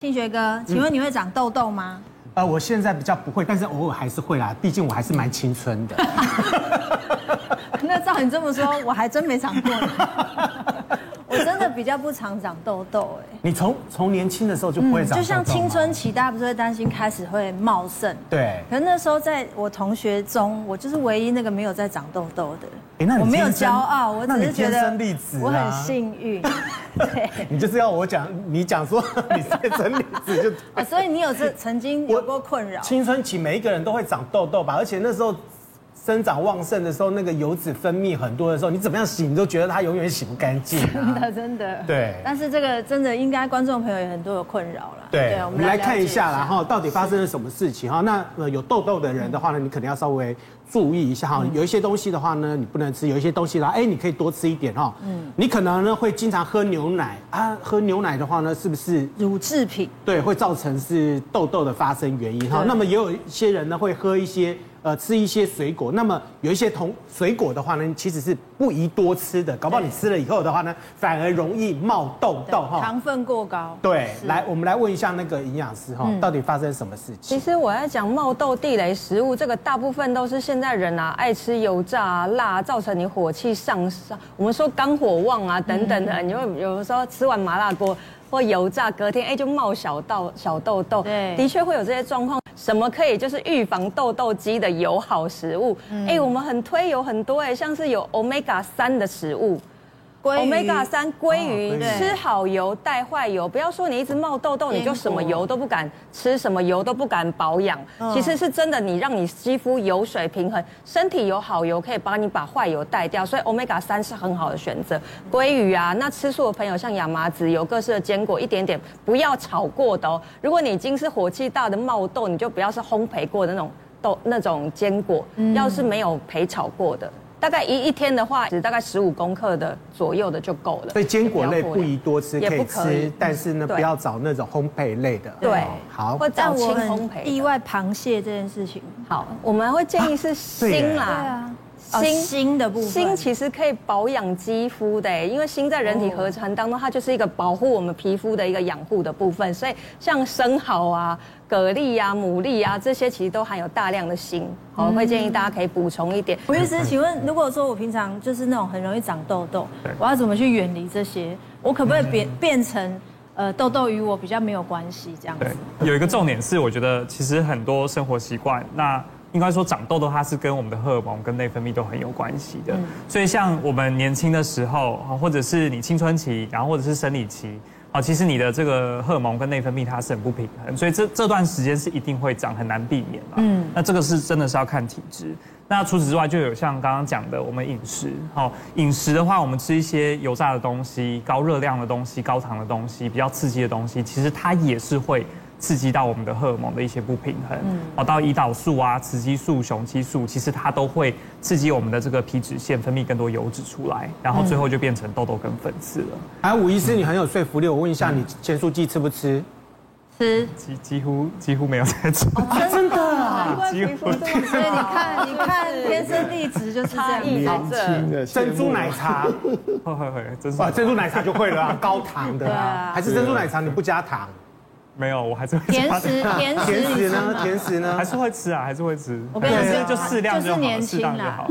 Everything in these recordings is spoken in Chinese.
庆学哥，请问你会长痘痘吗？呃，我现在比较不会，但是偶尔还是会啦。毕竟我还是蛮青春的。那照你这么说，我还真没长过。我真的比较不常长痘痘哎。你从从年轻的时候就不会长痘痘？就像青春期，大家不是会担心开始会茂盛？对。可是那时候在我同学中，我就是唯一那个没有在长痘痘的。哎，那你我没有骄傲，我只是觉得我很幸运。对。你就是要我讲，你讲说 你天生丽质就。所以你有这曾经有过困扰？青春期每一个人都会长痘痘吧，而且那时候。生长旺盛的时候，那个油脂分泌很多的时候，你怎么样洗，你都觉得它永远洗不干净。真的，真的。对。但是这个真的应该观众朋友有很多有困扰了。对，我们来看一下啦哈，到底发生了什么事情哈？那呃有痘痘的人的话呢，你可能要稍微注意一下哈。有一些东西的话呢，你不能吃；有一些东西的话，哎，你可以多吃一点哈。嗯。你可能呢会经常喝牛奶啊，喝牛奶的话呢，是不是乳制品？对，会造成是痘痘的发生原因哈。那么也有一些人呢会喝一些。呃，吃一些水果，那么有一些同水果的话呢，其实是不宜多吃的，搞不好你吃了以后的话呢，反而容易冒痘痘哈。糖分过高。对，来，我们来问一下那个营养师哈，到底发生什么事情？其实我要讲冒痘地雷食物，这个大部分都是现在人啊爱吃油炸啊、辣，造成你火气上上，我们说肝火旺啊等等的，你会有的时候吃完麻辣锅或油炸，隔天哎就冒小痘小痘痘，对，的确会有这些状况。什么可以就是预防痘痘肌的友好食物？哎、嗯，我们很推有很多哎，像是有 Omega 三的食物。Omega 三鲑鱼，吃好油带坏油，不要说你一直冒痘痘，你就什么油都不敢吃，什么油都不敢保养。其实是真的，你让你肌肤油水平衡，身体有好油可以帮你把坏油带掉，所以 Omega 三是很好的选择。鲑鱼啊，那吃素的朋友像亚麻籽油、各式的坚果，一点点不要炒过的哦。如果你已经是火气大的冒痘，你就不要是烘焙过的那种豆那种坚果，要是没有焙炒过的。大概一一天的话，只大概十五公克的左右的就够了。所以坚果类不宜多吃，可以吃，但是呢，不要找那种烘焙类的。对，好。或找轻烘焙。意外螃蟹这件事情，好，我们会建议是新啦。对啊。锌锌的部分，锌其实可以保养肌肤的，因为锌在人体合成当中，它就是一个保护我们皮肤的一个养护的部分。所以像生蚝啊、蛤蜊啊、牡蛎啊这些，其实都含有大量的锌。好，我会建议大家可以补充一点。吴医师，请问，如果说我平常就是那种很容易长痘痘，我要怎么去远离这些？我可不可以变变成呃痘痘与我比较没有关系这样子？对，有一个重点是，我觉得其实很多生活习惯那。应该说长痘痘，它是跟我们的荷尔蒙跟内分泌都很有关系的。所以像我们年轻的时候，或者是你青春期，然后或者是生理期，啊，其实你的这个荷尔蒙跟内分泌它是很不平衡，所以这这段时间是一定会长，很难避免嘛。嗯，那这个是真的是要看体质。那除此之外，就有像刚刚讲的，我们饮食，好，饮食的话，我们吃一些油炸的东西、高热量的东西、高糖的东西、比较刺激的东西，其实它也是会。刺激到我们的荷尔蒙的一些不平衡，哦，到胰岛素啊、雌激素、雄激素，其实它都会刺激我们的这个皮脂腺分泌更多油脂出来，然后最后就变成痘痘跟粉刺了。哎，吴医师，你很有说服力，我问一下，你前素剂吃不吃？吃，几几乎几乎没有在吃。真的啊？几乎。所以你看，你看，天生丽质就是这样。年轻的珍珠奶茶，会 会会，珍珠珍珠奶茶就会了啊，高糖的啊，还是珍珠奶茶你不加糖？没有，我还是会甜食，甜食呢？甜食呢？还是会吃啊，还是会吃。我跟你讲，就适量就好，适当就好。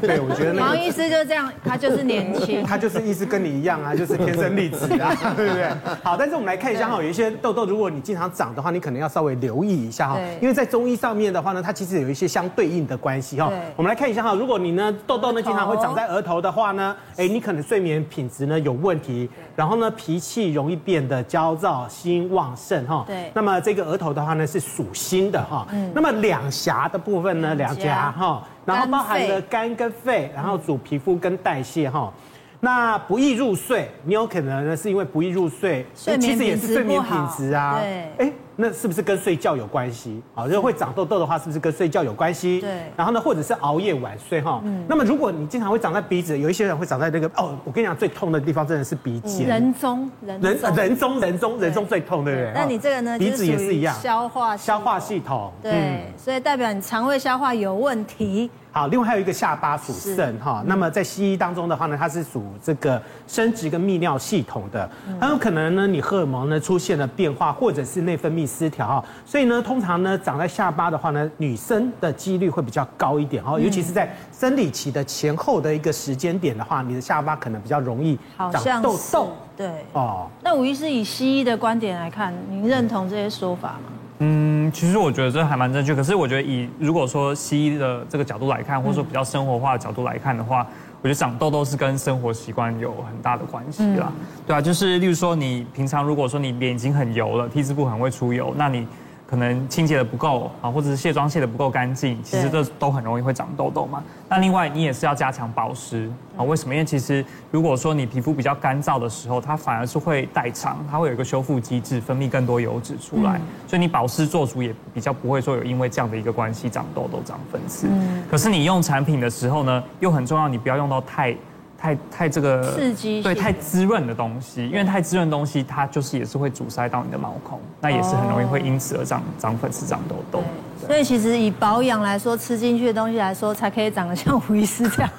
对，我觉得毛医师就这样，他就是年轻，他就是意思跟你一样啊，就是天生丽质啊，对不对？好，但是我们来看一下哈，有一些痘痘，如果你经常长的话，你可能要稍微留意一下哈，因为在中医上面的话呢，它其实有一些相对应的关系哈。我们来看一下哈，如果你呢痘痘呢经常会长在额头的话呢，哎，你可能睡眠品质呢有问题，然后呢脾气容易变得焦躁、心旺盛哈。对，那么。这个额头的话呢是属心的哈，嗯、那么两颊的部分呢，两颊哈，然后包含了肝跟肺，然后主皮肤跟代谢哈。那不易入睡，你有可能呢是因为不易入睡，睡其实也是睡眠品质啊。对，哎。那是不是跟睡觉有关系？啊，如果会长痘痘的话，是不是跟睡觉有关系？对。然后呢，或者是熬夜晚睡哈。嗯。那么如果你经常会长在鼻子，有一些人会长在那个哦，我跟你讲，最痛的地方真的是鼻尖。人中，人人中人中人中最痛，对不对？那你这个呢？鼻子也是一样。消化消化系统。对。所以代表你肠胃消化有问题，好，另外还有一个下巴属肾哈，那么在西医当中的话呢，它是属这个生殖跟泌尿系统的，很有可能呢，你荷尔蒙呢出现了变化，或者是内分泌失调哈，所以呢，通常呢长在下巴的话呢，女生的几率会比较高一点哈，尤其是在生理期的前后的一个时间点的话，你的下巴可能比较容易长痘痘。对。哦，那吴医师以西医的观点来看，您认同这些说法吗？嗯，其实我觉得这还蛮正确。可是我觉得以如果说西医的这个角度来看，或者说比较生活化的角度来看的话，我觉得长痘痘是跟生活习惯有很大的关系啦。对啊，就是例如说你平常如果说你脸已经很油了，T 字部很会出油，那你。可能清洁的不够啊，或者是卸妆卸的不够干净，其实这都很容易会长痘痘嘛。那另外你也是要加强保湿啊。为什么？因为其实如果说你皮肤比较干燥的时候，它反而是会代偿，它会有一个修复机制，分泌更多油脂出来。所以你保湿做足也比较不会说有因为这样的一个关系长痘痘、长粉刺。可是你用产品的时候呢，又很重要，你不要用到太。太太这个刺激对太滋润的东西，因为太滋润的东西，它就是也是会阻塞到你的毛孔，那也是很容易会因此而长长粉刺、长痘痘。所以其实以保养来说，吃进去的东西来说，才可以长得像胡医师这样，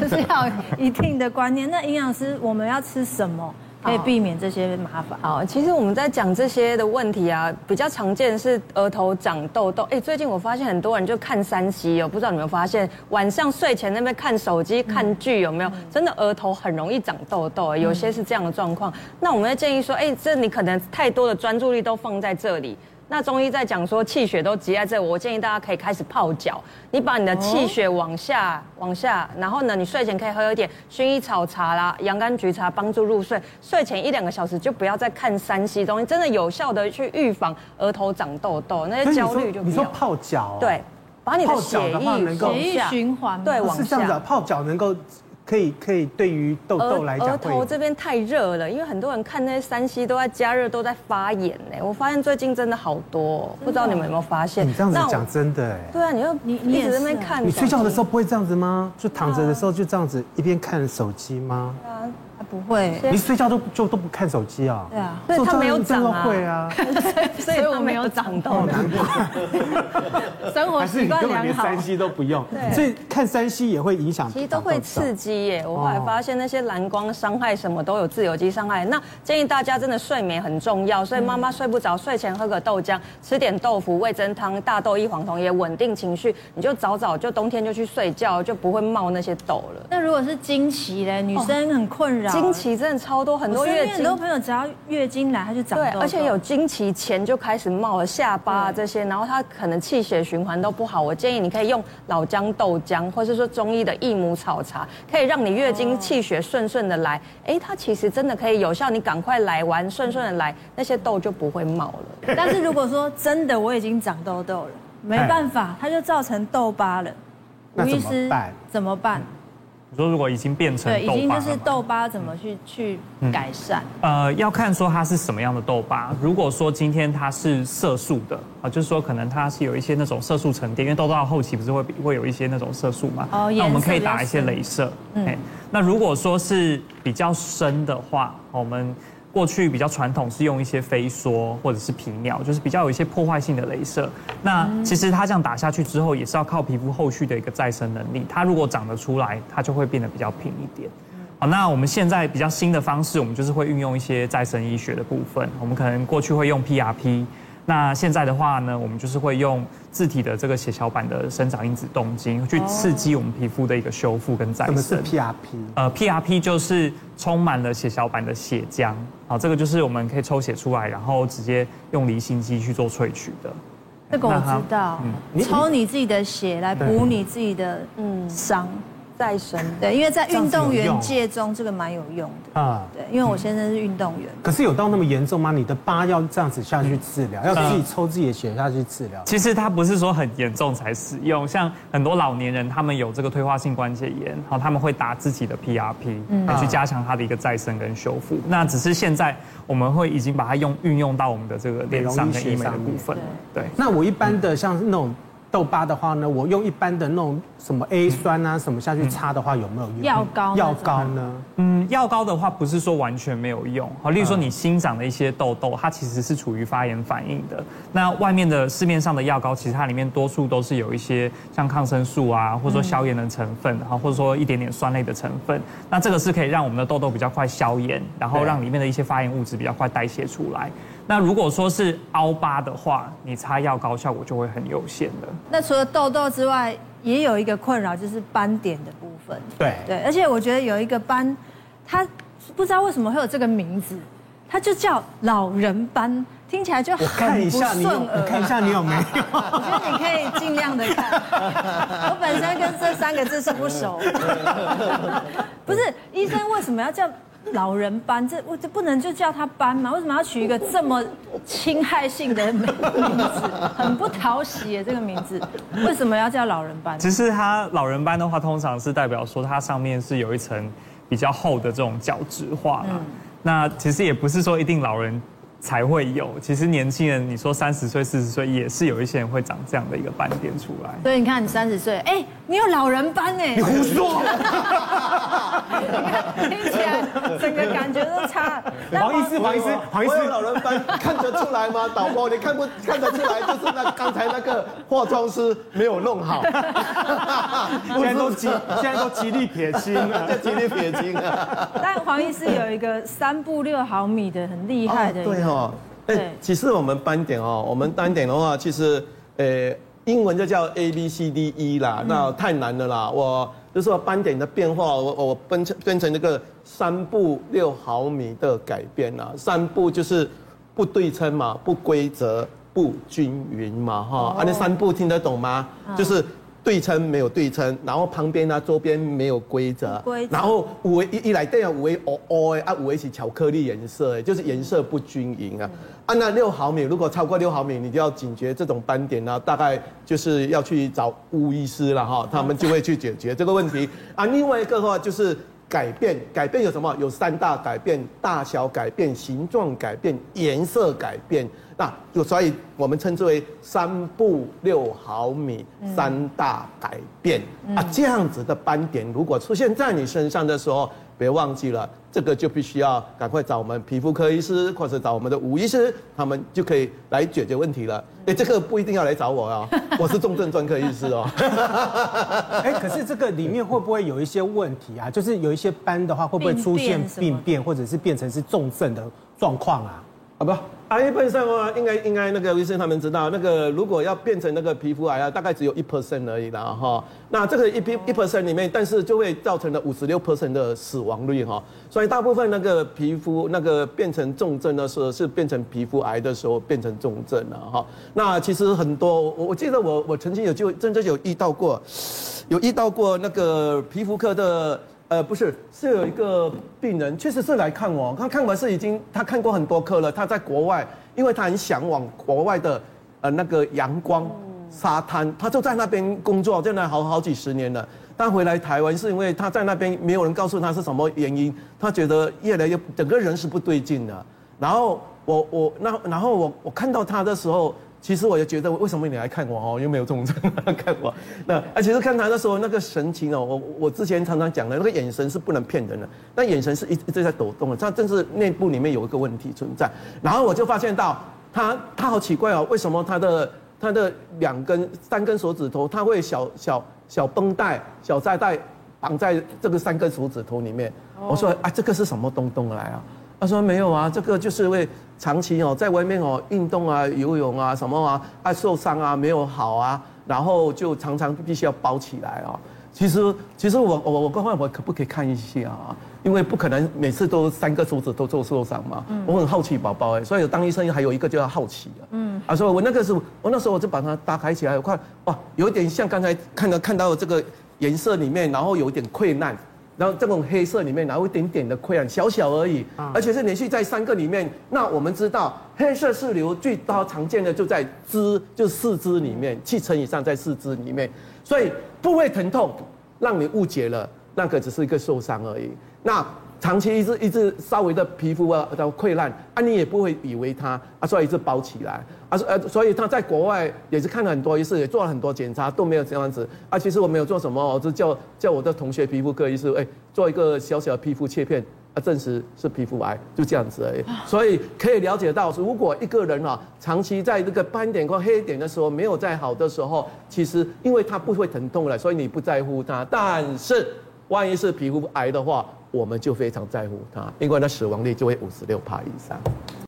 就是要一定的观念。那营养师，我们要吃什么？可以避免这些麻烦。好，其实我们在讲这些的问题啊，比较常见是额头长痘痘。哎，最近我发现很多人就看三 C 哦，不知道你有没有发现，晚上睡前那边看手机、看剧有没有？真的额头很容易长痘痘，有些是这样的状况。那我们会建议说，哎，这你可能太多的专注力都放在这里。那中医在讲说气血都积在这，我建议大家可以开始泡脚。你把你的气血往下、往下，然后呢，你睡前可以喝一点薰衣草茶啦、洋甘菊茶，帮助入睡。睡前一两个小时就不要再看 3C 东西，真的有效的去预防额头长痘痘，那些焦虑就不要。你说泡脚？对，把你的血液血液循环，对，往下。是这样子，泡脚能够。可以可以，对于痘痘来讲，额头这边太热了，因为很多人看那些山西都在加热，都在发炎呢。我发现最近真的好多，不知道你们有没有发现？你这样子讲真的哎。对啊，你又你你一直在那边看。你睡觉的时候不会这样子吗？就躺着的时候就这样子一边看手机吗？不会，你睡觉都就都不看手机啊？对啊，所以他没有长啊。会啊，所以我没有长痘。难怪。生活习惯良好。连 3C 都不用，所以看三 C 也会影响。其实都会刺激耶。我后来发现那些蓝光伤害什么都有自由基伤害。那建议大家真的睡眠很重要，所以妈妈睡不着，睡前喝个豆浆，吃点豆腐、味噌汤、大豆异黄酮也稳定情绪。你就早早就冬天就去睡觉，就不会冒那些痘了。那如果是经期嘞，女生很困扰。经期真的超多，很多月经，很多朋友只要月经来，他就长痘痘。对，而且有经期前就开始冒了下巴啊这些，然后他可能气血循环都不好。我建议你可以用老姜豆浆，或是说中医的益母草茶，可以让你月经气血顺顺的来。哎，它其实真的可以有效，你赶快来完顺顺的来，那些痘就不会冒了。但是如果说真的我已经长痘痘了，没办法，它就造成痘疤了，吴医师怎么办？你说如果已经变成对，已经就是痘疤，怎么去去改善？呃，要看说它是什么样的痘疤。如果说今天它是色素的啊，就是说可能它是有一些那种色素沉淀，因为痘痘到后期不是会会有一些那种色素嘛？哦，那我们可以打一些镭射。嗯，那如果说是比较深的话，我们。过去比较传统是用一些飞梭或者是皮秒，就是比较有一些破坏性的镭射。那其实它这样打下去之后，也是要靠皮肤后续的一个再生能力。它如果长得出来，它就会变得比较平一点。好，那我们现在比较新的方式，我们就是会运用一些再生医学的部分。我们可能过去会用 PRP。那现在的话呢，我们就是会用自体的这个血小板的生长因子动精去刺激我们皮肤的一个修复跟再生。什么是 PRP？呃，PRP 就是充满了血小板的血浆。好，这个就是我们可以抽血出来，然后直接用离心机去做萃取的。这个我知道，嗯，抽你自己的血来补你自己的嗯伤。再生对，因为在运动员界中，这个蛮有用的啊。对，因为我先生是运动员。可是有到那么严重吗？你的疤要这样子下去治疗，要自己抽自己的血下去治疗？其实它不是说很严重才使用，像很多老年人，他们有这个退化性关节炎，好，他们会打自己的 PRP，来去加强它的一个再生跟修复。那只是现在我们会已经把它用运用到我们的这个脸上跟医美的部分。对。那我一般的像那种。痘疤的话呢，我用一般的那种什么 A 酸啊什么下去擦的话，有没有用？药膏？药膏呢？嗯，药膏的话不是说完全没有用。好，例如说你新长的一些痘痘，它其实是处于发炎反应的。那外面的市面上的药膏，其实它里面多数都是有一些像抗生素啊，或者说消炎的成分，然后或者说一点点酸类的成分。那这个是可以让我们的痘痘比较快消炎，然后让里面的一些发炎物质比较快代谢出来。那如果说是凹疤的话，你擦药膏效果就会很有限的。那除了痘痘之外，也有一个困扰就是斑点的部分。对对，而且我觉得有一个斑，它不知道为什么会有这个名字，它就叫老人斑，听起来就很不顺耳。我看一下你，我看一下你有没有？我觉得你可以尽量的看。我本身跟这三个字是不熟。不是，医生为什么要叫？老人斑，这我这不能就叫他斑吗？为什么要取一个这么侵害性的名字？很不讨喜耶，这个名字为什么要叫老人斑？其实它老人斑的话，通常是代表说它上面是有一层比较厚的这种角质化嘛。那其实也不是说一定老人。才会有，其实年轻人，你说三十岁、四十岁，也是有一些人会长这样的一个斑点出来。所以你看，你三十岁，哎，你有老人斑哎，你胡说，听起来整个感觉都差。黄医师，黄医师，黄医师，老人斑看得出来吗？导播，你看不看得出来？就是那刚才那个化妆师没有弄好。现在都极，现在都极力撇清了，极力撇清了。但黄医师有一个三步六毫米的很厉害的。对哦，哎，其实我们斑点哦，我们斑点的话，其实，呃，英文就叫 A B C D E 啦，那太难了啦。我就是说斑点的变化，我我分成分成那个三步六毫米的改变啦。三步就是不对称嘛，不规则，不均匀嘛，哈。啊，那三步听得懂吗？就是。对称没有对称，然后旁边呢，周边没有规则，然后五维一一来对啊五维哦哦啊五维是巧克力颜色，就是颜色不均匀啊。按那六毫米，如果超过六毫米，你就要警觉这种斑点呢，大概就是要去找巫医师了哈，他们就会去解决这个问题啊。另外一个的话就是改变，改变有什么？有三大改变：大小改变、形状改变、颜色改变。那就所以，我们称之为三步六毫米三大改变啊，这样子的斑点如果出现在你身上的时候，别忘记了，这个就必须要赶快找我们皮肤科医师，或者找我们的吴医师，他们就可以来解决问题了。哎，这个不一定要来找我啊，我是重症专科医师哦。哎，可是这个里面会不会有一些问题啊？就是有一些斑的话，会不会出现病变，或者是变成是重症的状况啊？啊不，癌本身啊，应该应该那个医生他们知道，那个如果要变成那个皮肤癌啊，大概只有一 percent 而已啦哈。那这个一 p 一 percent 里面，但是就会造成了五十六 percent 的死亡率哈。所以大部分那个皮肤那个变成重症的时候，是变成皮肤癌的时候变成重症了哈。那其实很多，我我记得我我曾经有就真正有遇到过，有遇到过那个皮肤科的。呃，不是，是有一个病人，确实是来看我。他看完是已经，他看过很多科了。他在国外，因为他很向往国外的，呃，那个阳光、沙滩，他就在那边工作，在那好好几十年了。但回来台湾是因为他在那边没有人告诉他是什么原因，他觉得越来越整个人是不对劲的。然后我我那然后我我看到他的时候。其实我也觉得，为什么你来看我哦？又没有重症 看我。那啊，其实看他的时候，那个神情哦，我我之前常常讲的那个眼神是不能骗人的，那眼神是一一直在抖动的，他正是内部里面有一个问题存在。然后我就发现到他他好奇怪哦，为什么他的他的两根三根手指头，他会小小小绷带小扎带绑在这个三根手指头里面？我说啊，这个是什么东东来啊？他说没有啊，这个就是为长期哦在外面哦运动啊游泳啊什么啊爱受伤啊没有好啊，然后就常常必须要包起来啊。其实其实我我我刚问我可不可以看一下啊？因为不可能每次都三个手指都做受伤嘛。我很好奇宝宝哎，所以当医生还有一个就要好奇啊。嗯。啊，所以我那个时候我那时候我就把它打开起来，我看哇，有点像刚才看到看到这个颜色里面，然后有点溃烂。然后这种黑色里面，然后一点点的溃疡，小小而已，而且是连续在三个里面。那我们知道，黑色素瘤最高常见的就在肢，就四肢里面，七成以上在四肢里面。所以部位疼痛，让你误解了，那个只是一个受伤而已。那长期一直一直稍微的皮肤啊的溃烂啊，你也不会以为它啊，所以一直包起来啊，呃，所以他在国外也是看了很多医师，也做了很多检查都没有这样子啊。其实我没有做什么，我就叫叫我的同学皮肤科医师，哎，做一个小小的皮肤切片啊，证实是皮肤癌，就这样子而已。所以可以了解到，如果一个人啊，长期在这个斑点或黑点的时候没有再好的时候，其实因为他不会疼痛了，所以你不在乎它，但是。万一是皮肤癌的话，我们就非常在乎它，因为它死亡率就会五十六帕以上。